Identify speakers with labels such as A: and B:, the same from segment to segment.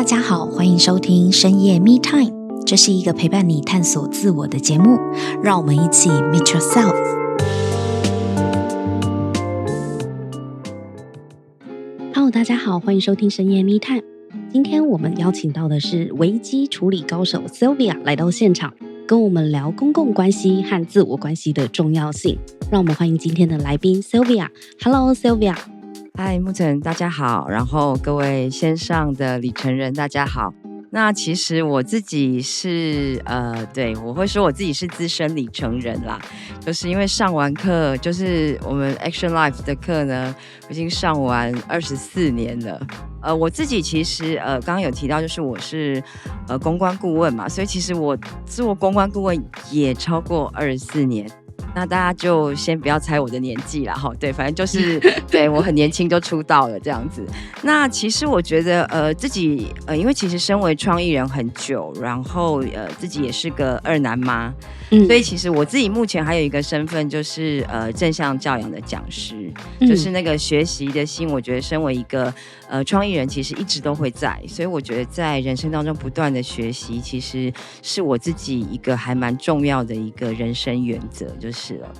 A: 大家好，欢迎收听深夜 Me Time，这是一个陪伴你探索自我的节目，让我们一起 Meet Yourself。Hello，大家好，欢迎收听深夜 Me Time。今天我们邀请到的是危机处理高手 Sylvia 来到现场，跟我们聊公共关系和自我关系的重要性。让我们欢迎今天的来宾 Sylvia。Hello，Sylvia。
B: 嗨，牧尘，大家好。然后各位线上的里程人，大家好。那其实我自己是呃，对，我会说我自己是资深里程人啦，就是因为上完课，就是我们 Action Life 的课呢，已经上完二十四年了。呃，我自己其实呃，刚刚有提到，就是我是呃公关顾问嘛，所以其实我做公关顾问也超过二十四年。那大家就先不要猜我的年纪了哈，对，反正就是对我很年轻就出道了这样子。那其实我觉得呃自己呃，因为其实身为创意人很久，然后呃自己也是个二男妈，嗯，所以其实我自己目前还有一个身份就是呃正向教养的讲师，就是那个学习的心，我觉得身为一个呃创意人，其实一直都会在，所以我觉得在人生当中不断的学习，其实是我自己一个还蛮重要的一个人生原则，就是。是了，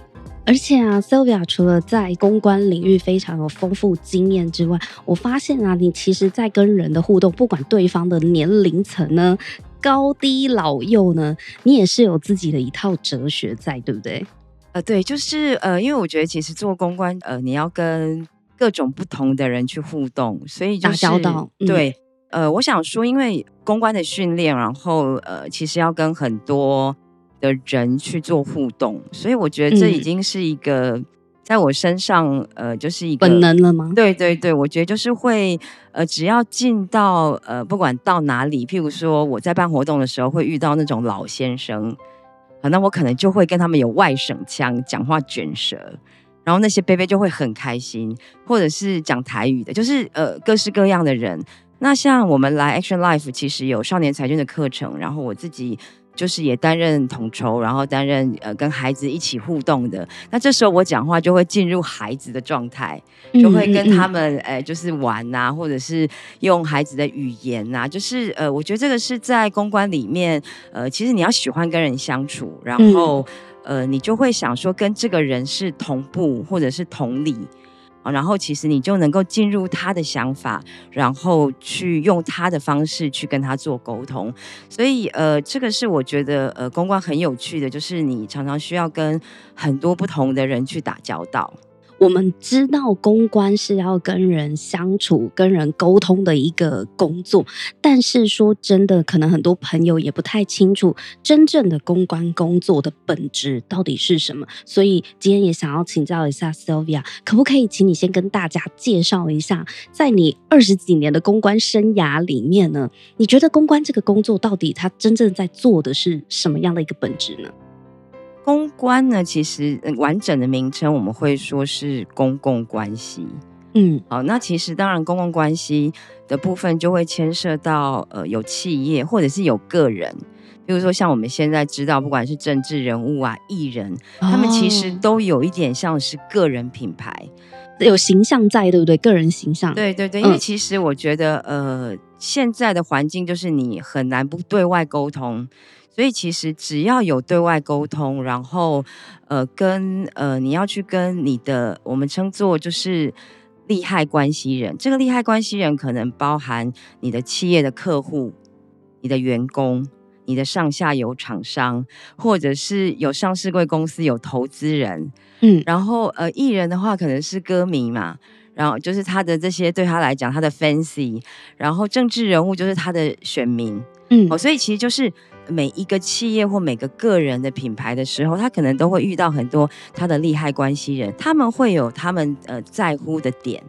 A: 而且啊，Sylvia 除了在公关领域非常有丰富经验之外，我发现啊，你其实在跟人的互动，不管对方的年龄层呢，高低老幼呢，你也是有自己的一套哲学在，对不对？
B: 呃，对，就是呃，因为我觉得其实做公关，呃，你要跟各种不同的人去互动，所以、就是、
A: 打交道。嗯、
B: 对，呃，我想说，因为公关的训练，然后呃，其实要跟很多。的人去做互动，所以我觉得这已经是一个在我身上，呃，就是一个
A: 本能了吗？
B: 对对对，我觉得就是会，呃，只要进到呃，不管到哪里，譬如说我在办活动的时候，会遇到那种老先生，啊，那我可能就会跟他们有外省腔，讲话卷舌，然后那些伯伯就会很开心，或者是讲台语的，就是呃，各式各样的人。那像我们来 Action Life，其实有少年才俊的课程，然后我自己。就是也担任统筹，然后担任呃跟孩子一起互动的。那这时候我讲话就会进入孩子的状态，就会跟他们哎、呃、就是玩呐、啊，或者是用孩子的语言呐、啊，就是呃我觉得这个是在公关里面呃其实你要喜欢跟人相处，然后呃你就会想说跟这个人是同步或者是同理。然后其实你就能够进入他的想法，然后去用他的方式去跟他做沟通。所以呃，这个是我觉得呃，公关很有趣的，就是你常常需要跟很多不同的人去打交道。
A: 我们知道公关是要跟人相处、跟人沟通的一个工作，但是说真的，可能很多朋友也不太清楚真正的公关工作的本质到底是什么。所以今天也想要请教一下 Sylvia，可不可以请你先跟大家介绍一下，在你二十几年的公关生涯里面呢，你觉得公关这个工作到底它真正在做的是什么样的一个本质呢？
B: 公关呢，其实完整的名称我们会说是公共关系。嗯，好，那其实当然公共关系的部分就会牵涉到呃有企业或者是有个人，比如说像我们现在知道，不管是政治人物啊、艺人，他们其实都有一点像是个人品牌，
A: 有形象在，对不对？个人形象，
B: 对对对。因为其实我觉得，呃，现在的环境就是你很难不对外沟通。所以其实只要有对外沟通，然后呃跟呃你要去跟你的我们称作就是利害关系人，这个利害关系人可能包含你的企业的客户、你的员工、你的上下游厂商，或者是有上市贵公司有投资人，嗯，然后呃艺人的话可能是歌迷嘛，然后就是他的这些对他来讲他的 fancy，然后政治人物就是他的选民，嗯，哦，所以其实就是。每一个企业或每个个人的品牌的时候，他可能都会遇到很多他的利害关系人，他们会有他们呃在乎的点，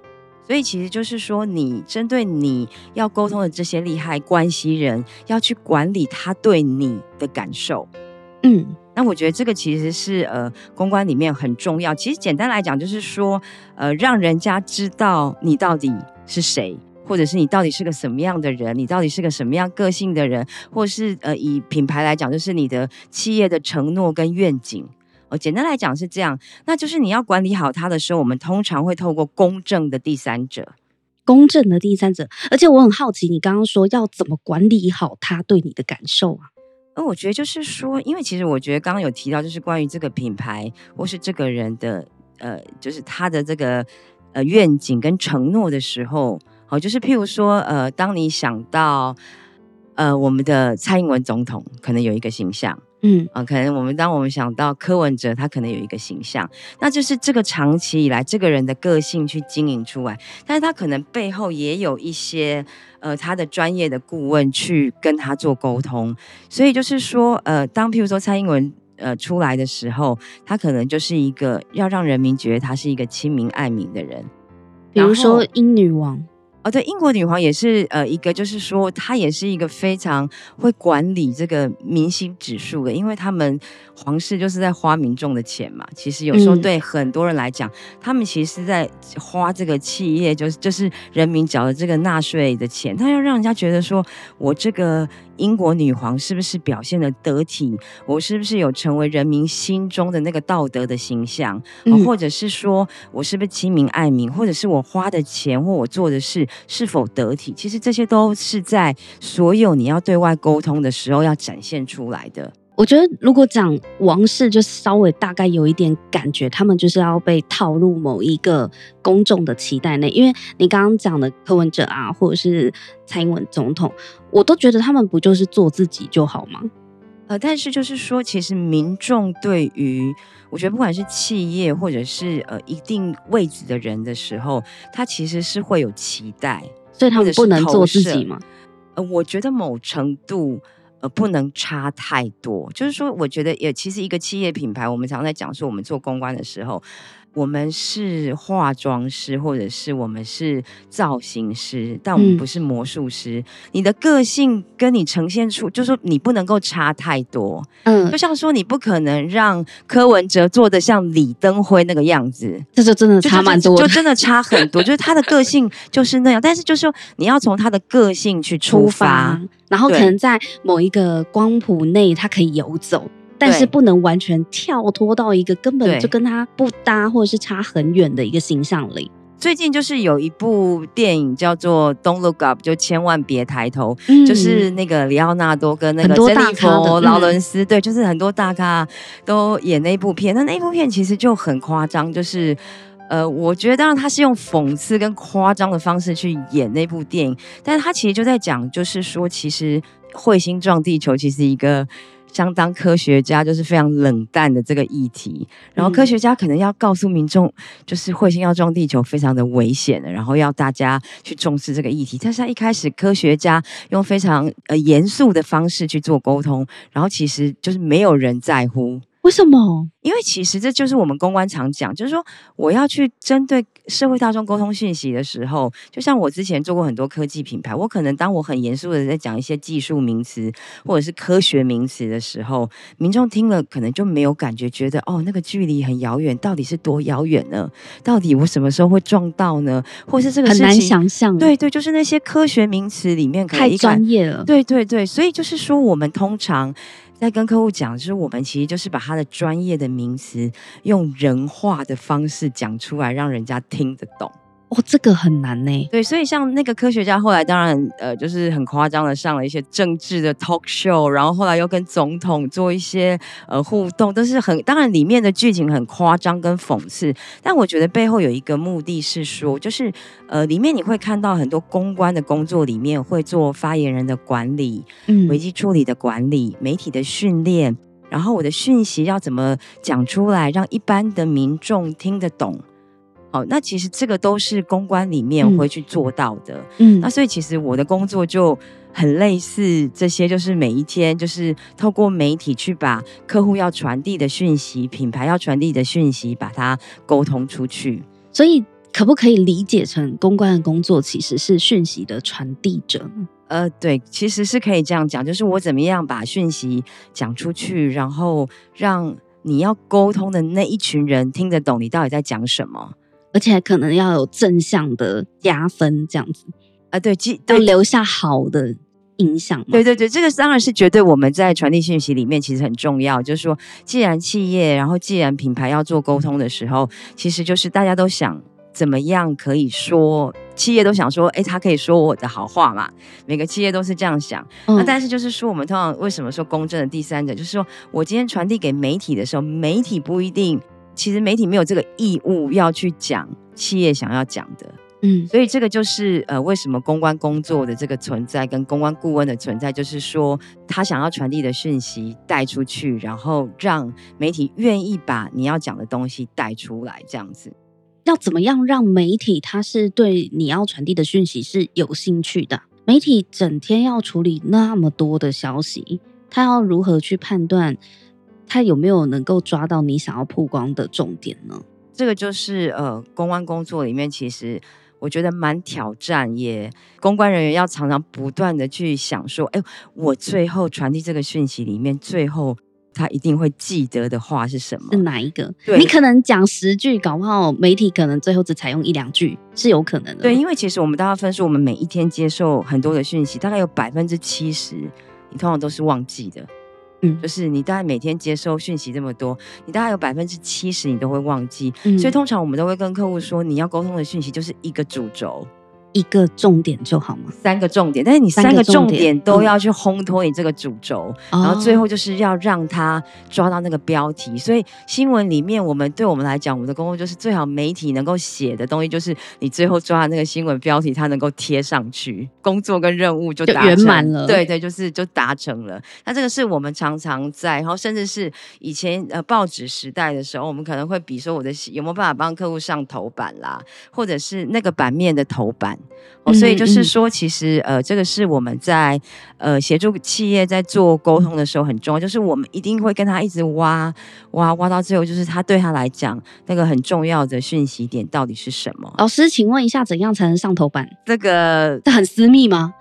B: 所以其实就是说，你针对你要沟通的这些利害关系人，要去管理他对你的感受。嗯，那我觉得这个其实是呃公关里面很重要。其实简单来讲，就是说呃让人家知道你到底是谁。或者是你到底是个什么样的人？你到底是个什么样个性的人？或是呃，以品牌来讲，就是你的企业的承诺跟愿景。哦，简单来讲是这样。那就是你要管理好它的时候，我们通常会透过公正的第三者。
A: 公正的第三者。而且我很好奇，你刚刚说要怎么管理好他对你的感受啊？
B: 那我觉得就是说，因为其实我觉得刚刚有提到，就是关于这个品牌或是这个人的呃，就是他的这个呃愿景跟承诺的时候，好，就是譬如说呃，当你想到呃我们的蔡英文总统可能有一个形象。
A: 嗯
B: 啊，可能我们当我们想到柯文哲，他可能有一个形象，那就是这个长期以来这个人的个性去经营出来，但是他可能背后也有一些呃他的专业的顾问去跟他做沟通，所以就是说呃，当譬如说蔡英文呃出来的时候，他可能就是一个要让人民觉得他是一个亲民爱民的人，
A: 比如说英女王。
B: 哦，对，英国女皇也是呃一个，就是说她也是一个非常会管理这个民心指数的，因为他们皇室就是在花民众的钱嘛。其实有时候对很多人来讲，嗯、他们其实是在花这个企业，就是就是人民缴的这个纳税的钱，他要让人家觉得说我这个。英国女皇是不是表现的得体？我是不是有成为人民心中的那个道德的形象？嗯、或者是说我是不是亲民爱民？或者是我花的钱或我做的事是否得体？其实这些都是在所有你要对外沟通的时候要展现出来的。
A: 我觉得，如果讲王室，就稍微大概有一点感觉，他们就是要被套入某一个公众的期待内。因为你刚刚讲的柯文哲啊，或者是蔡英文总统，我都觉得他们不就是做自己就好吗？
B: 呃，但是就是说，其实民众对于我觉得，不管是企业或者是呃一定位置的人的时候，他其实是会有期待，
A: 所以他们不能做自己吗？
B: 呃，我觉得某程度。呃，不能差太多。就是说，我觉得也其实一个企业品牌，我们常常在讲说，我们做公关的时候，我们是化妆师，或者是我们是造型师，但我们不是魔术师。嗯、你的个性跟你呈现出，就是说你不能够差太多。嗯，就像说，你不可能让柯文哲做的像李登辉那个样子，
A: 这就真的差蛮多，
B: 就真的差很多。就是他的个性就是那样，但是就是说，你要从他的个性去出发，出发
A: 然后可能在某一个光谱内，他可以游走。但是不能完全跳脱到一个根本就跟他不搭，或者是差很远的一个形象里。
B: 最近就是有一部电影叫做《Don't Look Up》，就千万别抬头，嗯、就是那个里奥纳多跟那个珍妮佛·劳伦斯，对，就是很多大咖都演那部片。那那部片其实就很夸张，就是呃，我觉得当然他是用讽刺跟夸张的方式去演那部电影，但是他其实就在讲，就是说其实彗星撞地球其实一个。相当科学家就是非常冷淡的这个议题，然后科学家可能要告诉民众，就是彗星要撞地球非常的危险的，然后要大家去重视这个议题。但是他一开始科学家用非常呃严肃的方式去做沟通，然后其实就是没有人在乎。
A: 为什么？
B: 因为其实这就是我们公关常讲，就是说我要去针对社会大众沟通讯息的时候，就像我之前做过很多科技品牌，我可能当我很严肃的在讲一些技术名词或者是科学名词的时候，民众听了可能就没有感觉，觉得哦那个距离很遥远，到底是多遥远呢？到底我什么时候会撞到呢？或是这个
A: 很难想象？
B: 对对，就是那些科学名词里面可
A: 太专业了。
B: 对对对，所以就是说我们通常。在跟客户讲，就是我们其实就是把他的专业的名词用人话的方式讲出来，让人家听得懂。
A: 哦，这个很难呢。
B: 对，所以像那个科学家后来当然呃，就是很夸张的上了一些政治的 talk show，然后后来又跟总统做一些呃互动，都是很当然里面的剧情很夸张跟讽刺，但我觉得背后有一个目的是说，就是呃里面你会看到很多公关的工作里面会做发言人的管理，嗯，危机处理的管理，媒体的训练，然后我的讯息要怎么讲出来，让一般的民众听得懂。哦，那其实这个都是公关里面会去做到的。嗯，那所以其实我的工作就很类似这些，就是每一天就是透过媒体去把客户要传递的讯息、品牌要传递的讯息，把它沟通出去。
A: 所以可不可以理解成公关的工作其实是讯息的传递者呢？
B: 呃，对，其实是可以这样讲，就是我怎么样把讯息讲出去，然后让你要沟通的那一群人听得懂你到底在讲什么。
A: 而且可能要有正向的加分，这样子
B: 啊，对，
A: 都留下好的印象。
B: 对对对，这个当然是绝对我们在传递信息里面其实很重要。就是说，既然企业，然后既然品牌要做沟通的时候，其实就是大家都想怎么样可以说？企业都想说，哎，他可以说我的好话嘛？每个企业都是这样想。嗯、那但是就是说，我们通常为什么说公正的第三者？就是说我今天传递给媒体的时候，媒体不一定，其实媒体没有这个义务要去讲企业想要讲的。嗯，所以这个就是呃，为什么公关工作的这个存在跟公关顾问的存在，就是说他想要传递的讯息带出去，然后让媒体愿意把你要讲的东西带出来，这样子。
A: 要怎么样让媒体他是对你要传递的讯息是有兴趣的？媒体整天要处理那么多的消息，他要如何去判断他有没有能够抓到你想要曝光的重点呢？
B: 这个就是呃，公关工作里面其实我觉得蛮挑战，也公关人员要常常不断的去想说，哎，我最后传递这个讯息里面最后。他一定会记得的话是什么？
A: 是哪一个？
B: 对，
A: 你可能讲十句，搞不好媒体可能最后只采用一两句，是有可能的。
B: 对，因为其实我们大家分数，我们每一天接受很多的讯息，大概有百分之七十，你通常都是忘记的。嗯，就是你大概每天接收讯息这么多，你大概有百分之七十你都会忘记。嗯，所以通常我们都会跟客户说，你要沟通的讯息就是一个主轴。
A: 一个重点就好吗？
B: 三个重点，但是你三个重点都要去烘托你这个主轴，嗯、然后最后就是要让他抓到那个标题。哦、所以新闻里面，我们对我们来讲，我们的工作就是最好媒体能够写的东西，就是你最后抓的那个新闻标题，它能够贴上去，工作跟任务就达
A: 圆满了。
B: 对对，就是就达成了。那这个是我们常常在，然后甚至是以前呃报纸时代的时候，我们可能会比说我的有没有办法帮客户上头版啦，或者是那个版面的头版。哦，所以就是说，其实呃，这个是我们在呃协助企业在做沟通的时候很重要，就是我们一定会跟他一直挖挖挖到最后，就是他对他来讲那个很重要的讯息点到底是什么？
A: 老师，请问一下，怎样才能上头版？
B: 这个
A: 这很私密吗？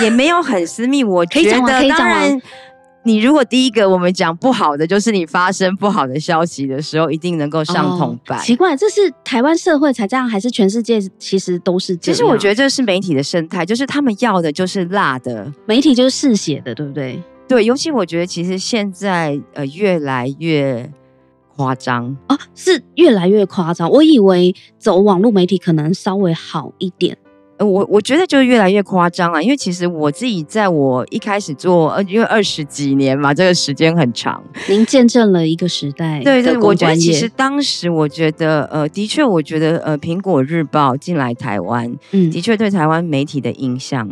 B: 也没有很私密，我觉得当然。你如果第一个我们讲不好的，就是你发生不好的消息的时候，一定能够上头版。哦，
A: 奇怪，这是台湾社会才这样，还是全世界其实都是这样？
B: 其实我觉得这是媒体的生态，就是他们要的就是辣的，
A: 媒体就是嗜血的，对不对？
B: 对，尤其我觉得其实现在呃越来越夸张
A: 啊，是越来越夸张。我以为走网络媒体可能稍微好一点。
B: 呃，我我觉得就越来越夸张了，因为其实我自己在我一开始做，呃，因为二十几年嘛，这个时间很长。
A: 您见证了一个时代。
B: 对对，我觉得其实当时我觉得，呃，的确，我觉得，呃，苹果日报进来台湾，嗯，的确对台湾媒体的影响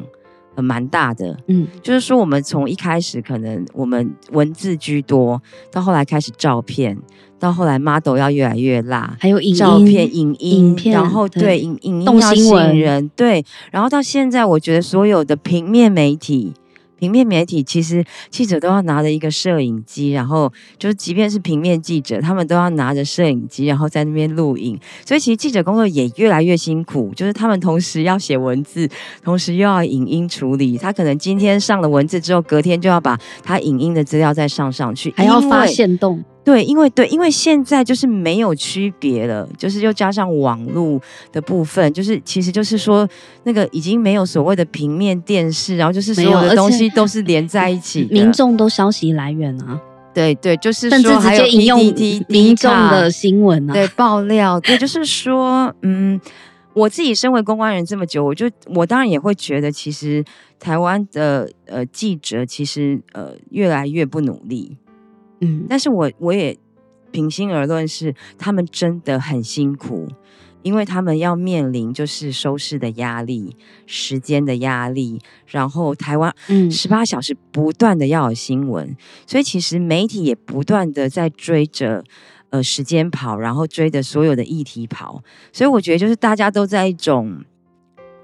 B: 呃蛮大的。嗯，就是说我们从一开始可能我们文字居多，到后来开始照片。到后来，model 要越来越辣，
A: 还有影
B: 照片、影音，影片，然后对影影音要吸引人，对，然后到现在，我觉得所有的平面媒体。平面媒体其实记者都要拿着一个摄影机，然后就是即便是平面记者，他们都要拿着摄影机，然后在那边录影。所以其实记者工作也越来越辛苦，就是他们同时要写文字，同时又要影音处理。他可能今天上了文字之后，隔天就要把他影音的资料再上上去，
A: 还要发现动。
B: 对，因为对，因为现在就是没有区别了，就是又加上网络的部分，就是其实就是说那个已经没有所谓的平面电视，然后就是所有的东西都是连在一起，
A: 民众都消息来源啊，
B: 对对，就是说还有引用
A: 民众的新闻啊，
B: 对爆料，对，就是说，嗯，我自己身为公关人这么久，我就我当然也会觉得，其实台湾的呃记者其实呃越来越不努力。嗯，但是我我也平心而论是，他们真的很辛苦，因为他们要面临就是收视的压力、时间的压力，然后台湾嗯十八小时不断的要有新闻，嗯、所以其实媒体也不断的在追着呃时间跑，然后追着所有的议题跑，所以我觉得就是大家都在一种。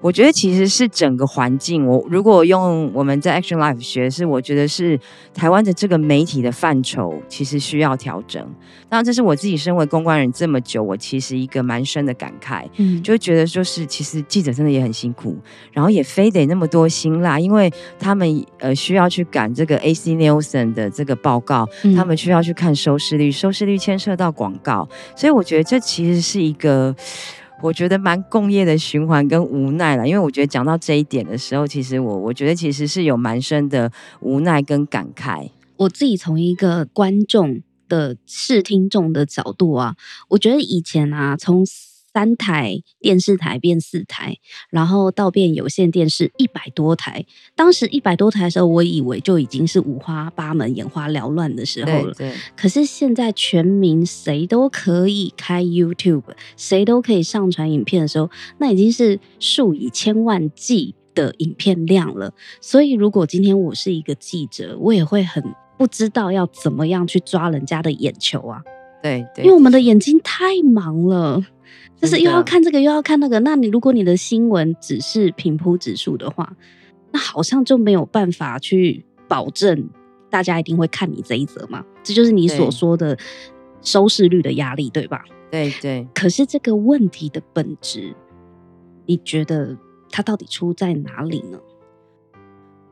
B: 我觉得其实是整个环境。我如果用我们在 Action Life 学，是我觉得是台湾的这个媒体的范畴，其实需要调整。当然，这是我自己身为公关人这么久，我其实一个蛮深的感慨，嗯，就会觉得就是其实记者真的也很辛苦，然后也非得那么多辛辣，因为他们呃需要去赶这个 AC Nielsen 的这个报告，嗯，他们需要去看收视率，收视率牵涉到广告，所以我觉得这其实是一个。我觉得蛮共业的循环跟无奈了，因为我觉得讲到这一点的时候，其实我我觉得其实是有蛮深的无奈跟感慨。
A: 我自己从一个观众的视听众的角度啊，我觉得以前啊，从三台电视台变四台，然后到变有线电视一百多台。当时一百多台的时候，我以为就已经是五花八门、眼花缭乱的时候了。
B: 对。对。
A: 可是现在全民谁都可以开 YouTube，谁都可以上传影片的时候，那已经是数以千万计的影片量了。所以，如果今天我是一个记者，我也会很不知道要怎么样去抓人家的眼球啊。
B: 对，对，
A: 因为我们的眼睛太忙了，就是又要看这个又要看那个。那你如果你的新闻只是平铺指数的话，那好像就没有办法去保证大家一定会看你这一则嘛。这就是你所说的收视率的压力，对吧？
B: 对对。
A: 可是这个问题的本质，你觉得它到底出在哪里呢？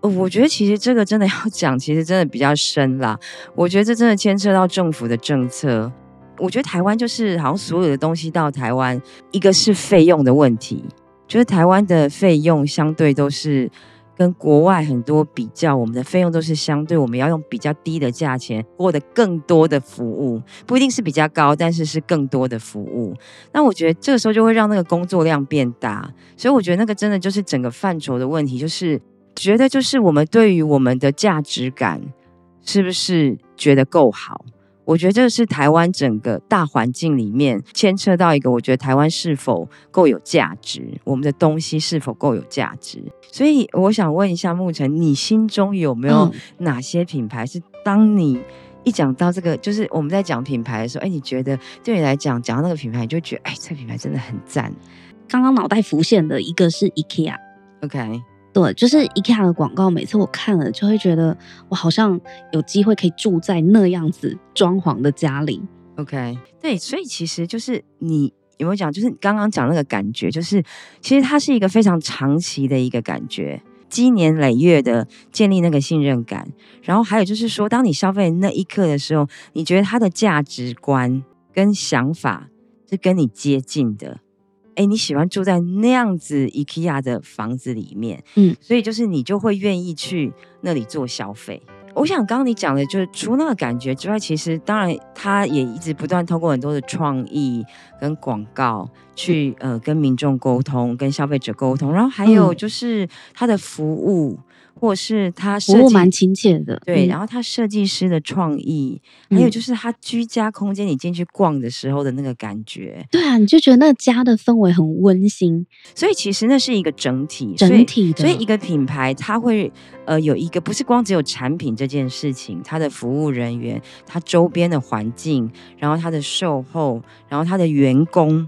B: 我觉得其实这个真的要讲，其实真的比较深啦。我觉得这真的牵涉到政府的政策。我觉得台湾就是好像所有的东西到台湾，一个是费用的问题，就是台湾的费用相对都是跟国外很多比较，我们的费用都是相对，我们要用比较低的价钱获得更多的服务，不一定是比较高，但是是更多的服务。那我觉得这个时候就会让那个工作量变大，所以我觉得那个真的就是整个范畴的问题，就是。觉得就是我们对于我们的价值感是不是觉得够好？我觉得这是台湾整个大环境里面牵扯到一个，我觉得台湾是否够有价值，我们的东西是否够有价值。所以我想问一下牧尘，你心中有没有哪些品牌是当你一讲到这个，就是我们在讲品牌的时候，哎，你觉得对你来讲讲到那个品牌，你就觉得哎，这个品牌真的很赞。
A: 刚刚脑袋浮现的一个是 IKEA，OK。对，就是 IKEA 的广告，每次我看了就会觉得，我好像有机会可以住在那样子装潢的家里。
B: OK，对，所以其实就是你有没有讲，就是你刚刚讲那个感觉，就是其实它是一个非常长期的一个感觉，积年累月的建立那个信任感。然后还有就是说，当你消费那一刻的时候，你觉得它的价值观跟想法是跟你接近的。哎，你喜欢住在那样子 IKEA 的房子里面，嗯，所以就是你就会愿意去那里做消费。我想刚刚你讲的就是除那个感觉之外，其实当然他也一直不断通过很多的创意跟广告去呃跟民众沟通，跟消费者沟通，然后还有就是他的服务。或是他
A: 服务蛮亲切的，
B: 对，然后他设计师的创意，嗯、还有就是他居家空间，你进去逛的时候的那个感觉，
A: 对啊，你就觉得那个家的氛围很温馨，
B: 所以其实那是一个整体，
A: 整体的，
B: 所以一个品牌它会呃有一个不是光只有产品这件事情，它的服务人员，它周边的环境，然后它的售后，然后它的员工，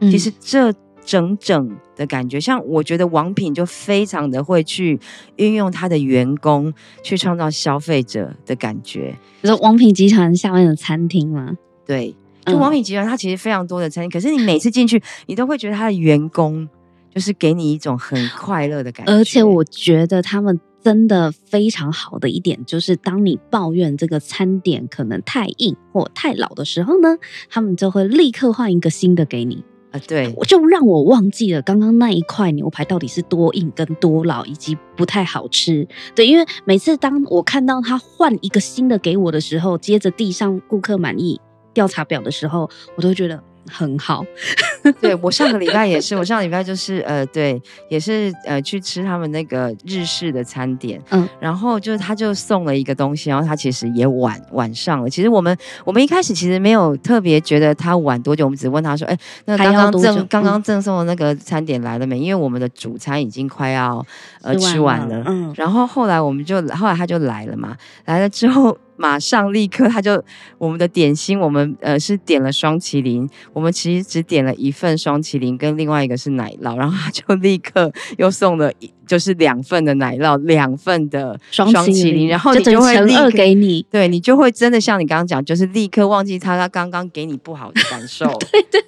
B: 嗯、其实这。整整的感觉，像我觉得王品就非常的会去运用他的员工去创造消费者的感觉。
A: 就是王品集团下面的餐厅吗？
B: 对，就王品集团，它其实非常多的餐厅，嗯、可是你每次进去，你都会觉得他的员工就是给你一种很快乐的感觉。
A: 而且我觉得他们真的非常好的一点，就是当你抱怨这个餐点可能太硬或太老的时候呢，他们就会立刻换一个新的给你。
B: 啊，对，
A: 我就让我忘记了刚刚那一块牛排到底是多硬跟多老，以及不太好吃。对，因为每次当我看到他换一个新的给我的时候，接着递上顾客满意调查表的时候，我都会觉得。很好，
B: 对，我上个礼拜也是，我上个礼拜就是呃，对，也是呃去吃他们那个日式的餐点，嗯，然后就是他就送了一个东西，然后他其实也晚晚上了。其实我们我们一开始其实没有特别觉得他晚多久，我们只问他说，哎，那刚刚赠刚刚赠送的那个餐点来了没？因为我们的主餐已经快要呃吃完了，嗯，然后后来我们就后来他就来了嘛，来了之后。马上立刻，他就我们的点心，我们呃是点了双麒麟，我们其实只点了一份双麒麟，跟另外一个是奶酪，然后他就立刻又送了一就是两份的奶酪，两份的双麒麟，然后你就会立刻
A: 给你，
B: 对你就会真的像你刚刚讲，就是立刻忘记他他刚刚给你不好的感受。
A: 对对，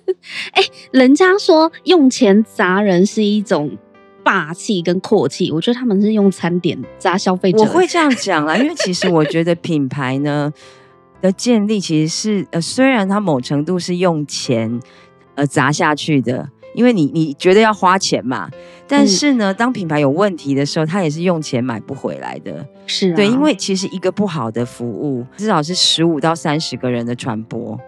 A: 哎，人家说用钱砸人是一种。霸气跟阔气，我觉得他们是用餐点砸消费者。
B: 我会这样讲啦，因为其实我觉得品牌呢的建立其实是呃，虽然它某程度是用钱呃砸下去的，因为你你觉得要花钱嘛，但是呢，嗯、当品牌有问题的时候，它也是用钱买不回来的。
A: 是、啊，
B: 对，因为其实一个不好的服务，至少是十五到三十个人的传播。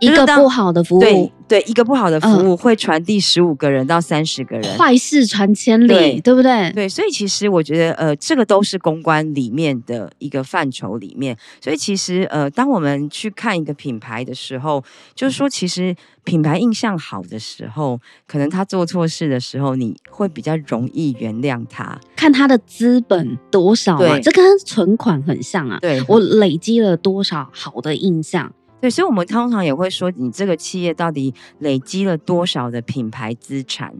A: 一个不好的服务，
B: 对对，一个不好的服务会传递十五个人到三十个人，
A: 坏事传千里，对，对不对？
B: 对，所以其实我觉得，呃，这个都是公关里面的一个范畴里面。所以其实，呃，当我们去看一个品牌的时候，就是说，其实品牌印象好的时候，可能他做错事的时候，你会比较容易原谅他。
A: 看他的资本多少啊，这跟存款很像啊。
B: 对，
A: 我累积了多少好的印象。
B: 对，所以，我们通常也会说，你这个企业到底累积了多少的品牌资产？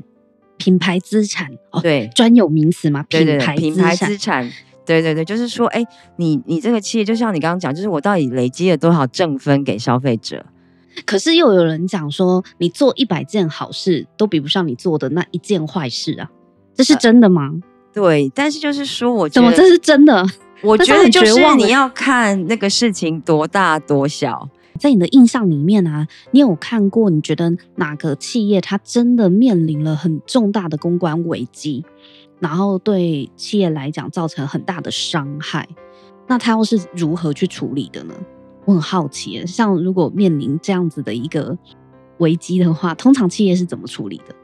A: 品牌资产，哦、
B: 对，
A: 专有名
B: 词嘛？品牌资产，对对对，就是说，哎，你你这个企业，就像你刚刚讲，就是我到底累积了多少正分给消费者？
A: 可是又有人讲说，你做一百件好事，都比不上你做的那一件坏事啊，这是真的吗？呃、
B: 对，但是就是说，我觉得
A: 怎么这是真的？
B: 我觉得就是你要看那个事情多大多小。
A: 在你的印象里面啊，你有看过？你觉得哪个企业它真的面临了很重大的公关危机，然后对企业来讲造成很大的伤害？那它又是如何去处理的呢？我很好奇，像如果面临这样子的一个危机的话，通常企业是怎么处理的？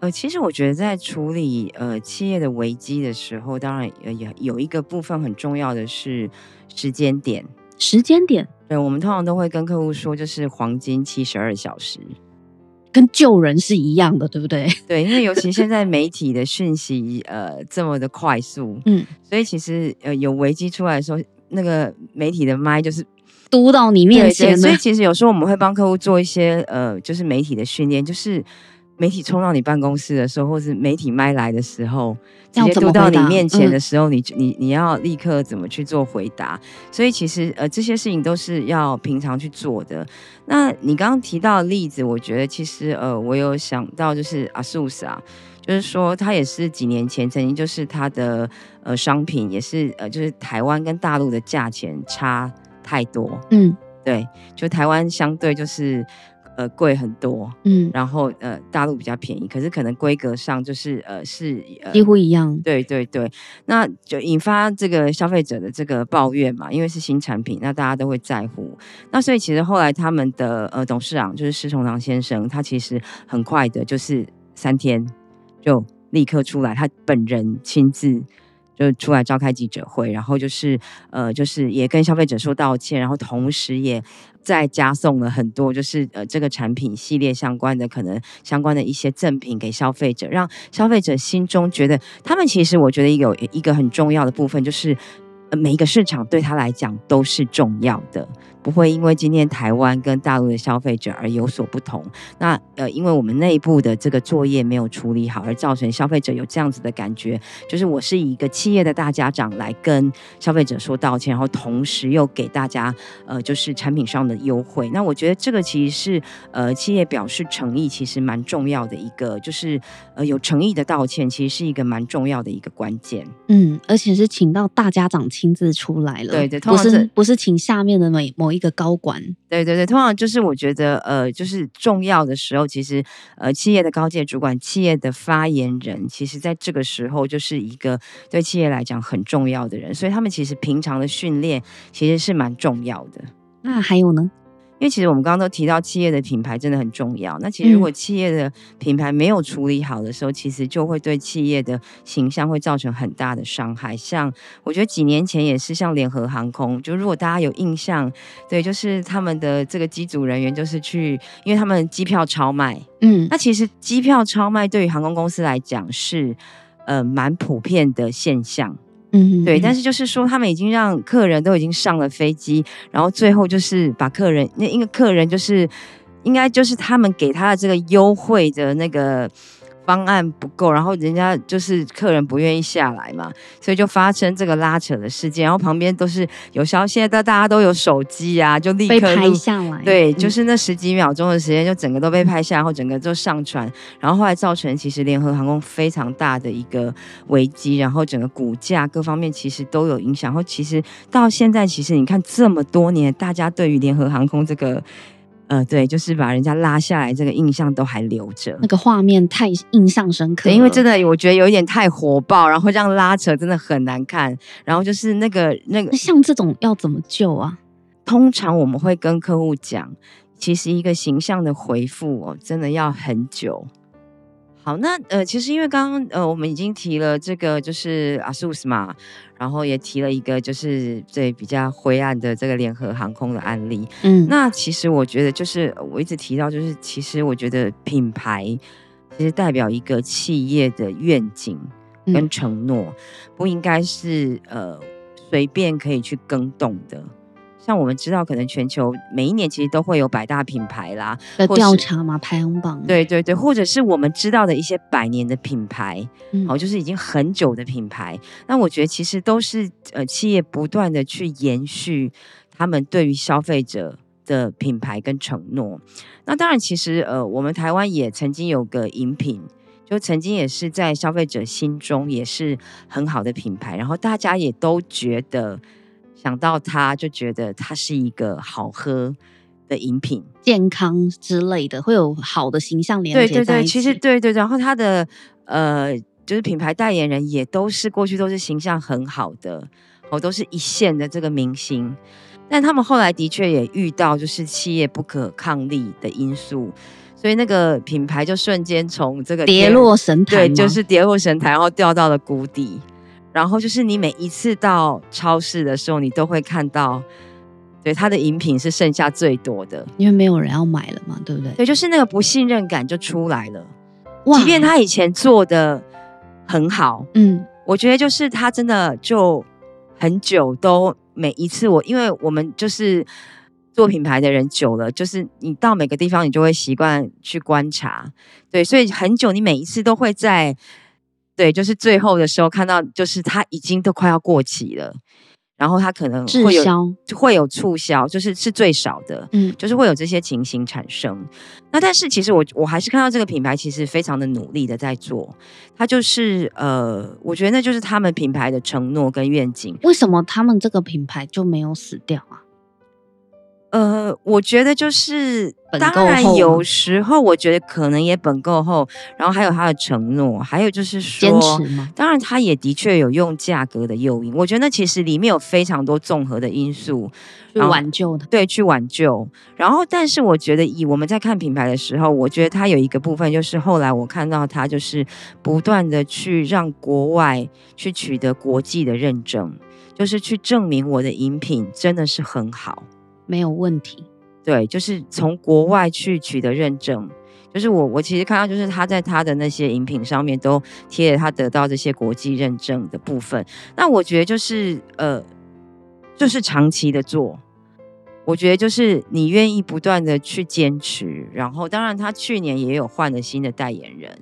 B: 呃，其实我觉得在处理呃企业的危机的时候，当然也有一个部分很重要的是时间点。
A: 时间点，
B: 对，我们通常都会跟客户说，就是黄金七十二小时，
A: 跟救人是一样的，对不对？
B: 对，因为尤其现在 媒体的讯息呃这么的快速，嗯，所以其实呃有危机出来的时候，那个媒体的麦就是
A: 嘟到你面前，
B: 所以其实有时候我们会帮客户做一些呃就是媒体的训练，就是。媒体冲到你办公室的时候，或是媒体麦来的时候，直接读到你面前的时候，嗯、你你你要立刻怎么去做回答？所以其实呃这些事情都是要平常去做的。那你刚刚提到的例子，我觉得其实呃我有想到就是 ASUS 啊，就是说他也是几年前曾经就是他的呃商品也是呃就是台湾跟大陆的价钱差太多，嗯，对，就台湾相对就是。呃，贵很多，嗯，然后呃，大陆比较便宜，可是可能规格上就是呃是、呃、
A: 几乎一样，
B: 对对对，那就引发这个消费者的这个抱怨嘛，因为是新产品，那大家都会在乎，那所以其实后来他们的呃董事长就是施崇棠先生，他其实很快的，就是三天就立刻出来，他本人亲自。就出来召开记者会，然后就是呃，就是也跟消费者说道歉，然后同时也再加送了很多，就是呃这个产品系列相关的可能相关的一些赠品给消费者，让消费者心中觉得他们其实我觉得有一个很重要的部分，就是每一个市场对他来讲都是重要的。不会因为今天台湾跟大陆的消费者而有所不同。那呃，因为我们内部的这个作业没有处理好，而造成消费者有这样子的感觉，就是我是以一个企业的大家长来跟消费者说道歉，然后同时又给大家呃，就是产品上的优惠。那我觉得这个其实是呃，企业表示诚意，其实蛮重要的一个，就是呃，有诚意的道歉，其实是一个蛮重要的一个关键。
A: 嗯，而且是请到大家长亲自出来了，
B: 对对，
A: 不是不是请下面的某某。一个高管，
B: 对对对，通常就是我觉得，呃，就是重要的时候，其实，呃，企业的高阶主管、企业的发言人，其实在这个时候就是一个对企业来讲很重要的人，所以他们其实平常的训练其实是蛮重要的。
A: 那还有呢？
B: 因为其实我们刚刚都提到企业的品牌真的很重要。那其实如果企业的品牌没有处理好的时候，嗯、其实就会对企业的形象会造成很大的伤害。像我觉得几年前也是，像联合航空，就如果大家有印象，对，就是他们的这个机组人员就是去，因为他们机票超卖，嗯，那其实机票超卖对于航空公司来讲是呃蛮普遍的现象。嗯，对，但是就是说，他们已经让客人都已经上了飞机，然后最后就是把客人，那因为客人就是应该就是他们给他的这个优惠的那个。方案不够，然后人家就是客人不愿意下来嘛，所以就发生这个拉扯的事件。然后旁边都是有消息，现在大家都有手机啊，就立刻
A: 拍下来。
B: 对，就是那十几秒钟的时间，就整个都被拍下来，然后整个就上传，然后后来造成其实联合航空非常大的一个危机，然后整个股价各方面其实都有影响。然后其实到现在，其实你看这么多年，大家对于联合航空这个。呃，对，就是把人家拉下来，这个印象都还留着。
A: 那个画面太印象深刻，
B: 因为真的我觉得有一点太火爆，然后这样拉扯真的很难看。然后就是那个那个，
A: 像这种要怎么救啊？
B: 通常我们会跟客户讲，其实一个形象的回复哦，真的要很久。好，那呃，其实因为刚刚呃，我们已经提了这个就是 ASUS 嘛，然后也提了一个就是对比较灰暗的这个联合航空的案例。嗯，那其实我觉得就是我一直提到，就是其实我觉得品牌其实代表一个企业的愿景跟承诺，嗯、不应该是呃随便可以去更动的。像我们知道，可能全球每一年其实都会有百大品牌啦，
A: 的调查嘛，排行榜。
B: 对对对，或者是我们知道的一些百年的品牌，嗯，好，就是已经很久的品牌。那我觉得其实都是呃企业不断的去延续他们对于消费者的品牌跟承诺。那当然，其实呃我们台湾也曾经有个饮品，就曾经也是在消费者心中也是很好的品牌，然后大家也都觉得。想到它就觉得它是一个好喝的饮品，
A: 健康之类的，会有好的形象连接。
B: 对对对，其实对对，然后它的呃，就是品牌代言人也都是过去都是形象很好的，哦，都是一线的这个明星。但他们后来的确也遇到就是企业不可抗力的因素，所以那个品牌就瞬间从这个
A: 跌落神坛，
B: 对，就是跌落神坛，然后掉到了谷底。然后就是你每一次到超市的时候，你都会看到，对，它的饮品是剩下最多的，
A: 因为没有人要买了嘛，对不对？
B: 对，就是那个不信任感就出来了。哇，即便他以前做的很好，嗯，我觉得就是他真的就很久都每一次我，因为我们就是做品牌的人久了，就是你到每个地方你就会习惯去观察，对，所以很久你每一次都会在。对，就是最后的时候看到，就是它已经都快要过期了，然后它可能会有
A: 滞销，
B: 会有促销，就是是最少的，嗯，就是会有这些情形产生。那但是其实我我还是看到这个品牌其实非常的努力的在做，它就是呃，我觉得那就是他们品牌的承诺跟愿景。
A: 为什么他们这个品牌就没有死掉啊？
B: 呃，我觉得就是，当然有时候我觉得可能也本够厚，然后还有他的承诺，还有就是说，坚持吗？当然他也的确有用价格的诱因，我觉得那其实里面有非常多综合的因素
A: 去挽救的，
B: 对，去挽救。然后，但是我觉得以我们在看品牌的时候，我觉得它有一个部分就是后来我看到它就是不断的去让国外去取得国际的认证，就是去证明我的饮品真的是很好。
A: 没有问题，
B: 对，就是从国外去取得认证，就是我我其实看到，就是他在他的那些饮品上面都贴了他得到这些国际认证的部分。那我觉得就是呃，就是长期的做，我觉得就是你愿意不断的去坚持，然后当然他去年也有换了新的代言人。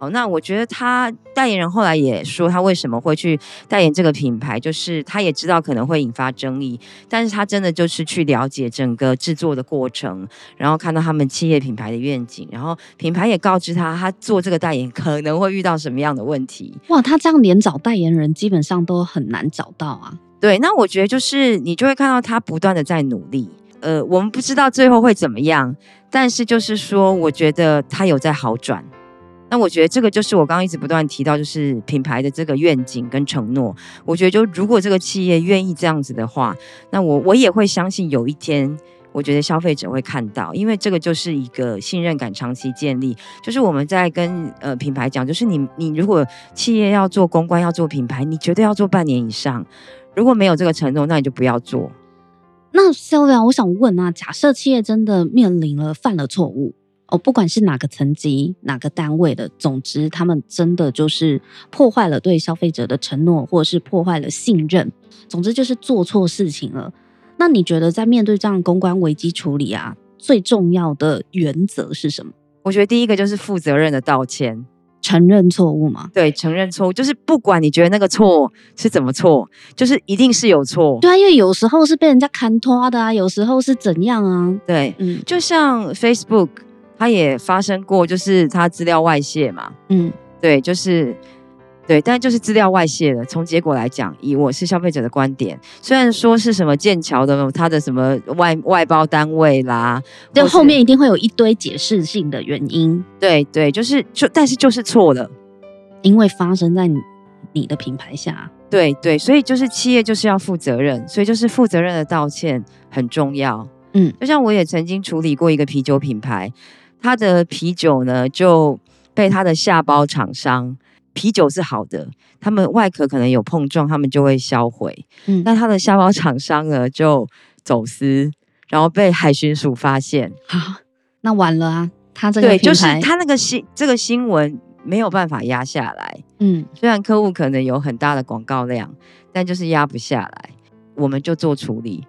B: 好，那我觉得他代言人后来也说，他为什么会去代言这个品牌，就是他也知道可能会引发争议，但是他真的就是去了解整个制作的过程，然后看到他们企业品牌的愿景，然后品牌也告知他，他做这个代言可能会遇到什么样的问题。
A: 哇，他这样连找代言人基本上都很难找到啊。
B: 对，那我觉得就是你就会看到他不断的在努力，呃，我们不知道最后会怎么样，但是就是说，我觉得他有在好转。那我觉得这个就是我刚刚一直不断提到，就是品牌的这个愿景跟承诺。我觉得，就如果这个企业愿意这样子的话，那我我也会相信有一天，我觉得消费者会看到，因为这个就是一个信任感长期建立。就是我们在跟呃品牌讲，就是你你如果企业要做公关要做品牌，你绝对要做半年以上。如果没有这个承诺，那你就不要做。
A: 那 Sylvia，我想问啊，假设企业真的面临了犯了错误。哦，不管是哪个层级、哪个单位的，总之他们真的就是破坏了对消费者的承诺，或者是破坏了信任，总之就是做错事情了。那你觉得在面对这样公关危机处理啊，最重要的原则是什么？
B: 我觉得第一个就是负责任的道歉，
A: 承认错误嘛。
B: 对，承认错误，就是不管你觉得那个错是怎么错，就是一定是有错。
A: 对啊，因为有时候是被人家看拖的啊，有时候是怎样啊？
B: 对，嗯，就像 Facebook。他也发生过，就是他资料外泄嘛，嗯，对，就是对，但就是资料外泄了。从结果来讲，以我是消费者的观点，虽然说是什么剑桥的他的什么外外包单位啦，
A: 就后面一定会有一堆解释性的原因。
B: 对对，就是就但是就是错了，
A: 因为发生在你你的品牌下。
B: 对对，所以就是企业就是要负责任，所以就是负责任的道歉很重要。嗯，就像我也曾经处理过一个啤酒品牌，他的啤酒呢就被他的下包厂商，啤酒是好的，他们外壳可能有碰撞，他们就会销毁。嗯，那他的下包厂商呢就走私，然后被海巡署发现。
A: 好，那完了啊！他这个
B: 对，就是他那个新这个新闻没有办法压下来。嗯，虽然客户可能有很大的广告量，但就是压不下来。我们就做处理，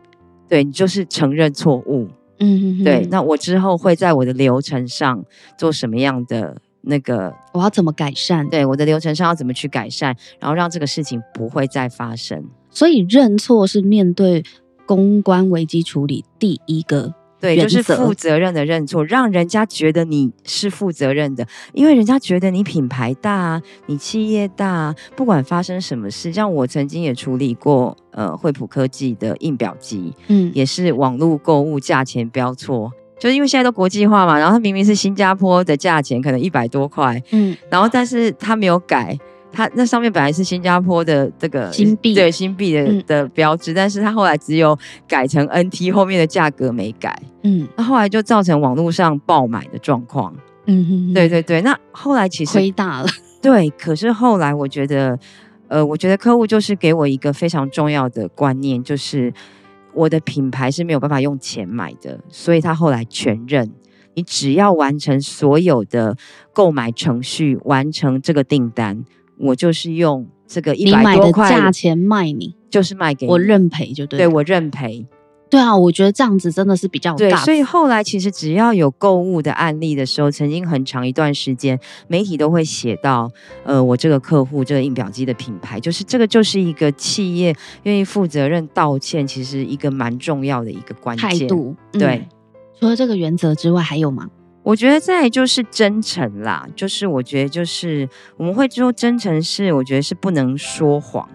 B: 对，你就是承认错误。嗯对。那我之后会在我的流程上做什么样的那个？
A: 我要怎么改善？
B: 对，我的流程上要怎么去改善，然后让这个事情不会再发生。
A: 所以认错是面对公关危机处理第一个。
B: 对，就是负责任的认错，让人家觉得你是负责任的，因为人家觉得你品牌大，你企业大，不管发生什么事，像我曾经也处理过，呃，惠普科技的印表机，嗯，也是网络购物价钱标错，就是因为现在都国际化嘛，然后它明明是新加坡的价钱，可能一百多块，嗯，然后但是它没有改。它那上面本来是新加坡的这个
A: 新币，
B: 对新币的、嗯、的标志，但是它后来只有改成 NT，后面的价格没改。嗯，那后来就造成网络上爆买的状况。嗯哼哼，对对对。那后来其实
A: 亏大了。
B: 对，可是后来我觉得，呃，我觉得客户就是给我一个非常重要的观念，就是我的品牌是没有办法用钱买的，所以他后来全认，你只要完成所有的购买程序，完成这个订单。我就是用这个一百多块
A: 价钱卖你，
B: 就是卖给你，
A: 我认赔就对。
B: 对，我认赔。
A: 对啊，我觉得这样子真的是比较大。
B: 对，所以后来其实只要有购物的案例的时候，曾经很长一段时间，媒体都会写到，呃，我这个客户这个印表机的品牌，就是这个就是一个企业愿意负责任道歉，其实一个蛮重要的一个关键
A: 态度。
B: 对，
A: 嗯，除了这个原则之外，还有吗？
B: 我觉得再就是真诚啦，就是我觉得就是我们会说真诚是，我觉得是不能说谎，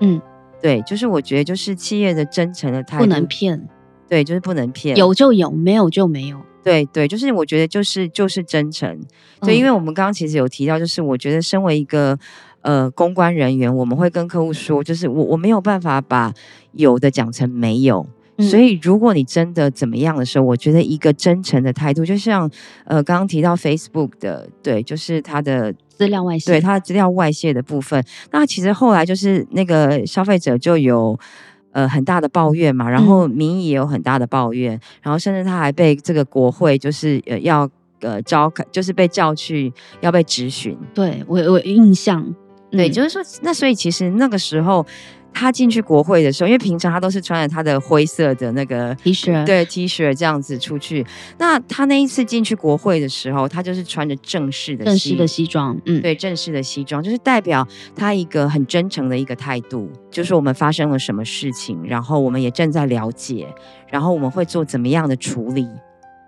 B: 嗯，对，就是我觉得就是企业的真诚的态度，
A: 不能骗，
B: 对，就是不能骗，
A: 有就有，没有就没有，
B: 对对，就是我觉得就是就是真诚，对，因为我们刚刚其实有提到，就是我觉得身为一个呃公关人员，我们会跟客户说，就是我我没有办法把有的讲成没有。所以，如果你真的怎么样的时候，我觉得一个真诚的态度，就像呃刚刚提到 Facebook 的，对，就是它的
A: 资料外泄，
B: 对，它的资料外泄的部分。那其实后来就是那个消费者就有呃很大的抱怨嘛，然后民意也有很大的抱怨，嗯、然后甚至他还被这个国会就是呃要呃召开，就是被叫去要被质询。
A: 对，我我印象，
B: 嗯、对，就是说那所以其实那个时候。他进去国会的时候，因为平常他都是穿着他的灰色的那个
A: T 恤，
B: 对 T 恤这样子出去。那他那一次进去国会的时候，他就是穿着正式的
A: 正式的西装，嗯，
B: 对，正式的西装，就是代表他一个很真诚的一个态度，就是我们发生了什么事情，然后我们也正在了解，然后我们会做怎么样的处理。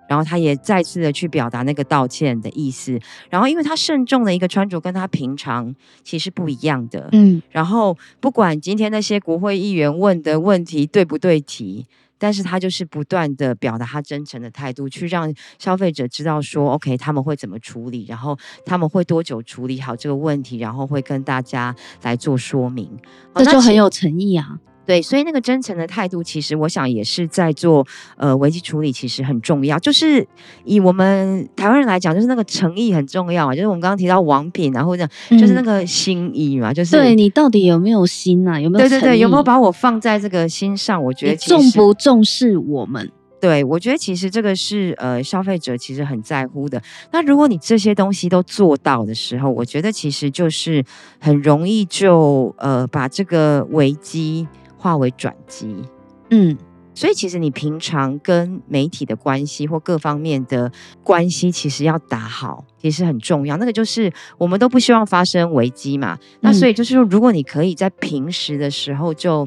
B: 然后他也再次的去表达那个道歉的意思，然后因为他慎重的一个穿着跟他平常其实不一样的，嗯，然后不管今天那些国会议员问的问题对不对题，但是他就是不断的表达他真诚的态度，去让消费者知道说，OK，他们会怎么处理，然后他们会多久处理好这个问题，然后会跟大家来做说明，
A: 这就很有诚意啊。
B: 对，所以那个真诚的态度，其实我想也是在做呃危机处理，其实很重要。就是以我们台湾人来讲，就是那个诚意很重要啊。就是我们刚刚提到王品啊，或者就是那个心意嘛，嗯、就是
A: 对你到底有没有心啊？有没有？
B: 对对对，有没有把我放在这个心上？我觉得
A: 重不重视我们？
B: 对，我觉得其实这个是呃消费者其实很在乎的。那如果你这些东西都做到的时候，我觉得其实就是很容易就呃把这个危机。化为转机，嗯，所以其实你平常跟媒体的关系或各方面的关系，其实要打好，其实很重要。那个就是我们都不希望发生危机嘛。那所以就是说，如果你可以在平时的时候就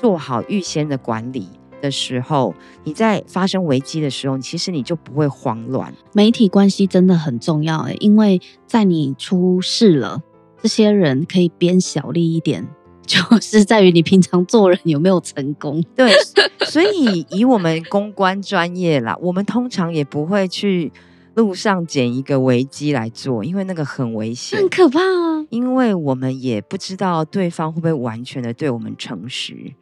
B: 做好预先的管理的时候，你在发生危机的时候，其实你就不会慌乱。
A: 媒体关系真的很重要欸，因为在你出事了，这些人可以编小利一点。就是在于你平常做人有没有成功。
B: 对，所以以我们公关专业啦，我们通常也不会去路上捡一个危机来做，因为那个很危险，
A: 很可怕啊。
B: 因为我们也不知道对方会不会完全的对我们诚实。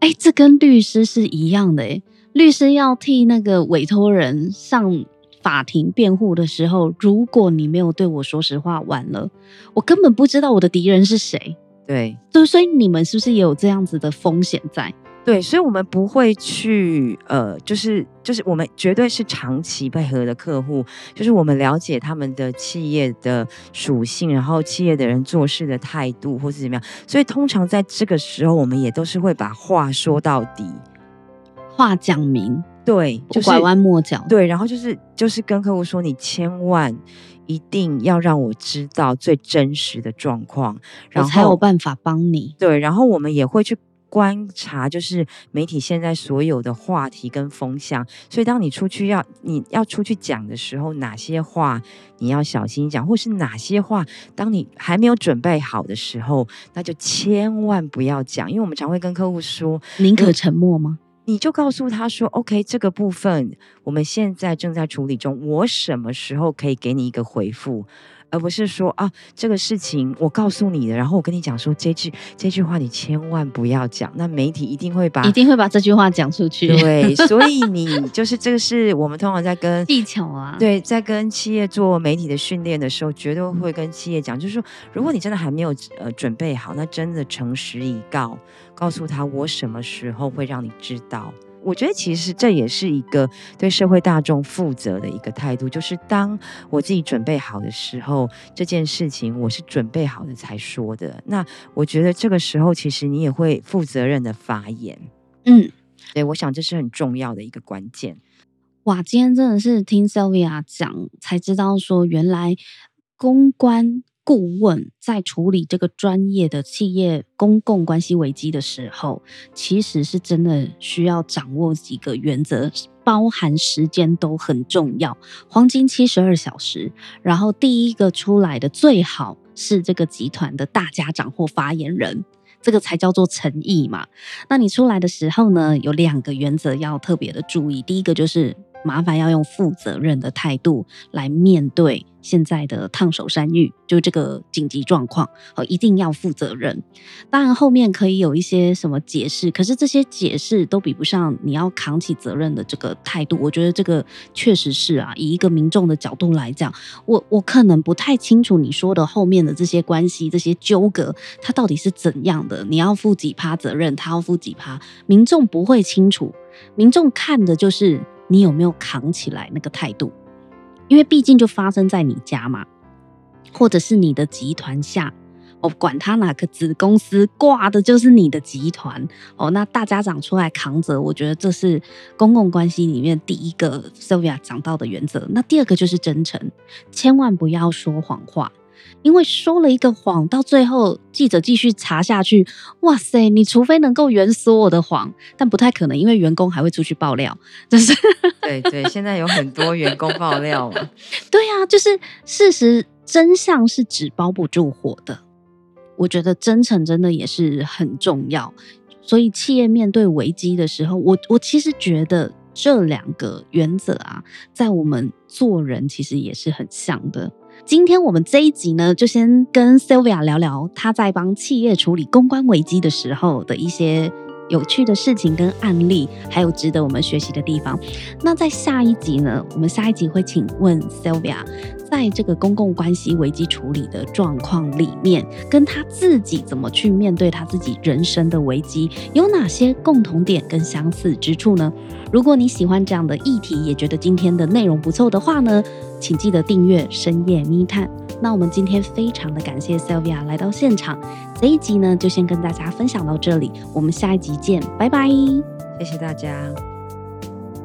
A: 哎，这跟律师是一样的哎。律师要替那个委托人上法庭辩护的时候，如果你没有对我说实话，完了，我根本不知道我的敌人是谁。
B: 对，
A: 就所以你们是不是也有这样子的风险在？
B: 对，所以我们不会去，呃，就是就是我们绝对是长期配合的客户，就是我们了解他们的企业的属性，然后企业的人做事的态度或是怎么样，所以通常在这个时候，我们也都是会把话说到底，
A: 话讲明，
B: 对，就是
A: 拐弯抹角，
B: 对，然后就是就是跟客户说，你千万一定要让我知道最真实的状况，然后
A: 才有办法帮你。
B: 对，然后我们也会去。观察就是媒体现在所有的话题跟风向，所以当你出去要你要出去讲的时候，哪些话你要小心讲，或是哪些话当你还没有准备好的时候，那就千万不要讲，因为我们常会跟客户说，
A: 宁可沉默吗？
B: 你就告诉他说，OK，这个部分我们现在正在处理中，我什么时候可以给你一个回复？而不是说啊，这个事情我告诉你的，然后我跟你讲说这句这句话你千万不要讲，那媒体一定会把
A: 一定会把这句话讲出去。
B: 对，所以你就是这个是我们通常在跟
A: 技巧啊，
B: 对，在跟企业做媒体的训练的时候，绝对会跟企业讲，就是说，如果你真的还没有呃准备好，那真的诚实以告，告诉他我什么时候会让你知道。我觉得其实这也是一个对社会大众负责的一个态度，就是当我自己准备好的时候，这件事情我是准备好的才说的。那我觉得这个时候，其实你也会负责任的发言。
A: 嗯，
B: 对，我想这是很重要的一个关键。
A: 哇，今天真的是听 Sylvia 讲才知道，说原来公关。顾问在处理这个专业的企业公共关系危机的时候，其实是真的需要掌握几个原则，包含时间都很重要，黄金七十二小时。然后第一个出来的最好是这个集团的大家长或发言人，这个才叫做诚意嘛。那你出来的时候呢，有两个原则要特别的注意，第一个就是。麻烦要用负责任的态度来面对现在的烫手山芋，就这个紧急状况，哦，一定要负责任。当然后面可以有一些什么解释，可是这些解释都比不上你要扛起责任的这个态度。我觉得这个确实是啊，以一个民众的角度来讲，我我可能不太清楚你说的后面的这些关系、这些纠葛，它到底是怎样的？你要负几趴责任，他要负几趴，民众不会清楚，民众看的就是。你有没有扛起来那个态度？因为毕竟就发生在你家嘛，或者是你的集团下，哦管他哪个子公司挂的就是你的集团哦。那大家长出来扛着，我觉得这是公共关系里面第一个 Sylvia 讲到的原则。那第二个就是真诚，千万不要说谎话。因为说了一个谎，到最后记者继续查下去，哇塞！你除非能够圆所我的谎，但不太可能，因为员工还会出去爆料。就是
B: 对对，现在有很多员工爆料嘛。
A: 对啊，就是事实真相是纸包不住火的。我觉得真诚真的也是很重要。所以企业面对危机的时候，我我其实觉得这两个原则啊，在我们做人其实也是很像的。今天我们这一集呢，就先跟 Sylvia 聊聊她在帮企业处理公关危机的时候的一些有趣的事情跟案例，还有值得我们学习的地方。那在下一集呢，我们下一集会请问 Sylvia。在这个公共关系危机处理的状况里面，跟他自己怎么去面对他自己人生的危机，有哪些共同点跟相似之处呢？如果你喜欢这样的议题，也觉得今天的内容不错的话呢，请记得订阅深夜密探。那我们今天非常的感谢 Sylvia 来到现场，这一集呢就先跟大家分享到这里，我们下一集见，拜拜，谢
B: 谢大家。